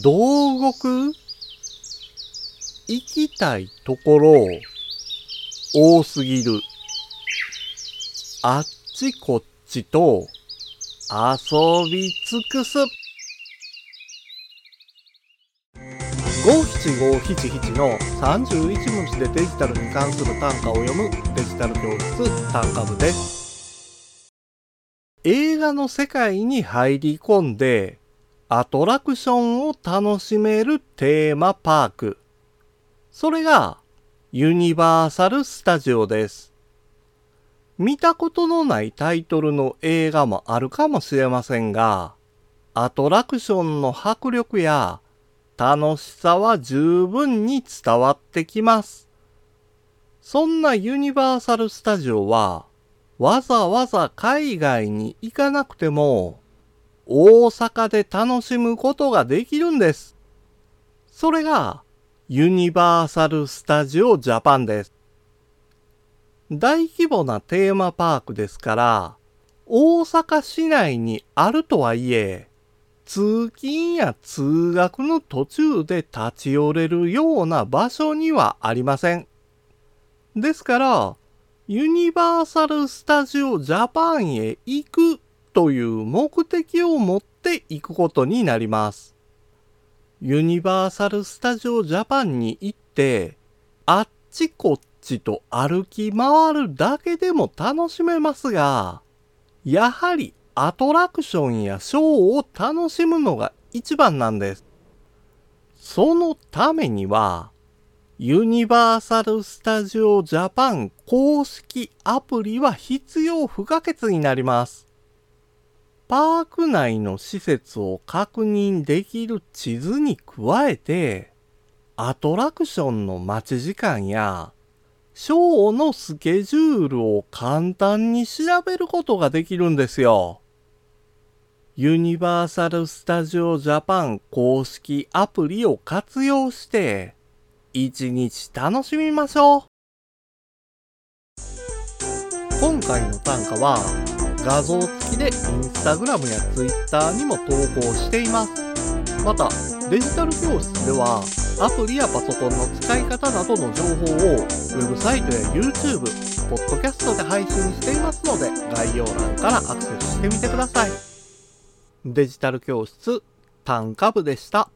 どう動く行きたいところ多すぎる。あっちこっちと遊び尽くす。五七五七七の31文字でデジタルに関する単価を読むデジタル教室単価部です。映画の世界に入り込んでアトラクションを楽しめるテーマパーク。それがユニバーサル・スタジオです。見たことのないタイトルの映画もあるかもしれませんが、アトラクションの迫力や楽しさは十分に伝わってきます。そんなユニバーサル・スタジオは、わざわざ海外に行かなくても、大阪で楽しむことができるんです。それが、ユニバーサル・スタジオ・ジャパンです。大規模なテーマパークですから、大阪市内にあるとはいえ、通勤や通学の途中で立ち寄れるような場所にはありません。ですから、ユニバーサル・スタジオ・ジャパンへ行くという目的を持って行くことになります。ユニバーサル・スタジオ・ジャパンに行って、あっちこっちと歩き回るだけでも楽しめますが、やはりアトラクションやショーを楽しむのが一番なんです。そのためには、ユニバーサル・スタジオ・ジャパン公式アプリは必要不可欠になります。パーク内の施設を確認できる地図に加えて、アトラクションの待ち時間や、ショーのスケジュールを簡単に調べることができるんですよ。ユニバーサル・スタジオ・ジャパン公式アプリを活用して、一日楽しみましょう。今回の単価は、画像付きでインスタグラムやツイッターにも投稿しています。また、デジタル教室では、アプリやパソコンの使い方などの情報を、ウェブサイトや YouTube、ポッドキャストで配信していますので、概要欄からアクセスしてみてください。デジタル教室、単価部でした。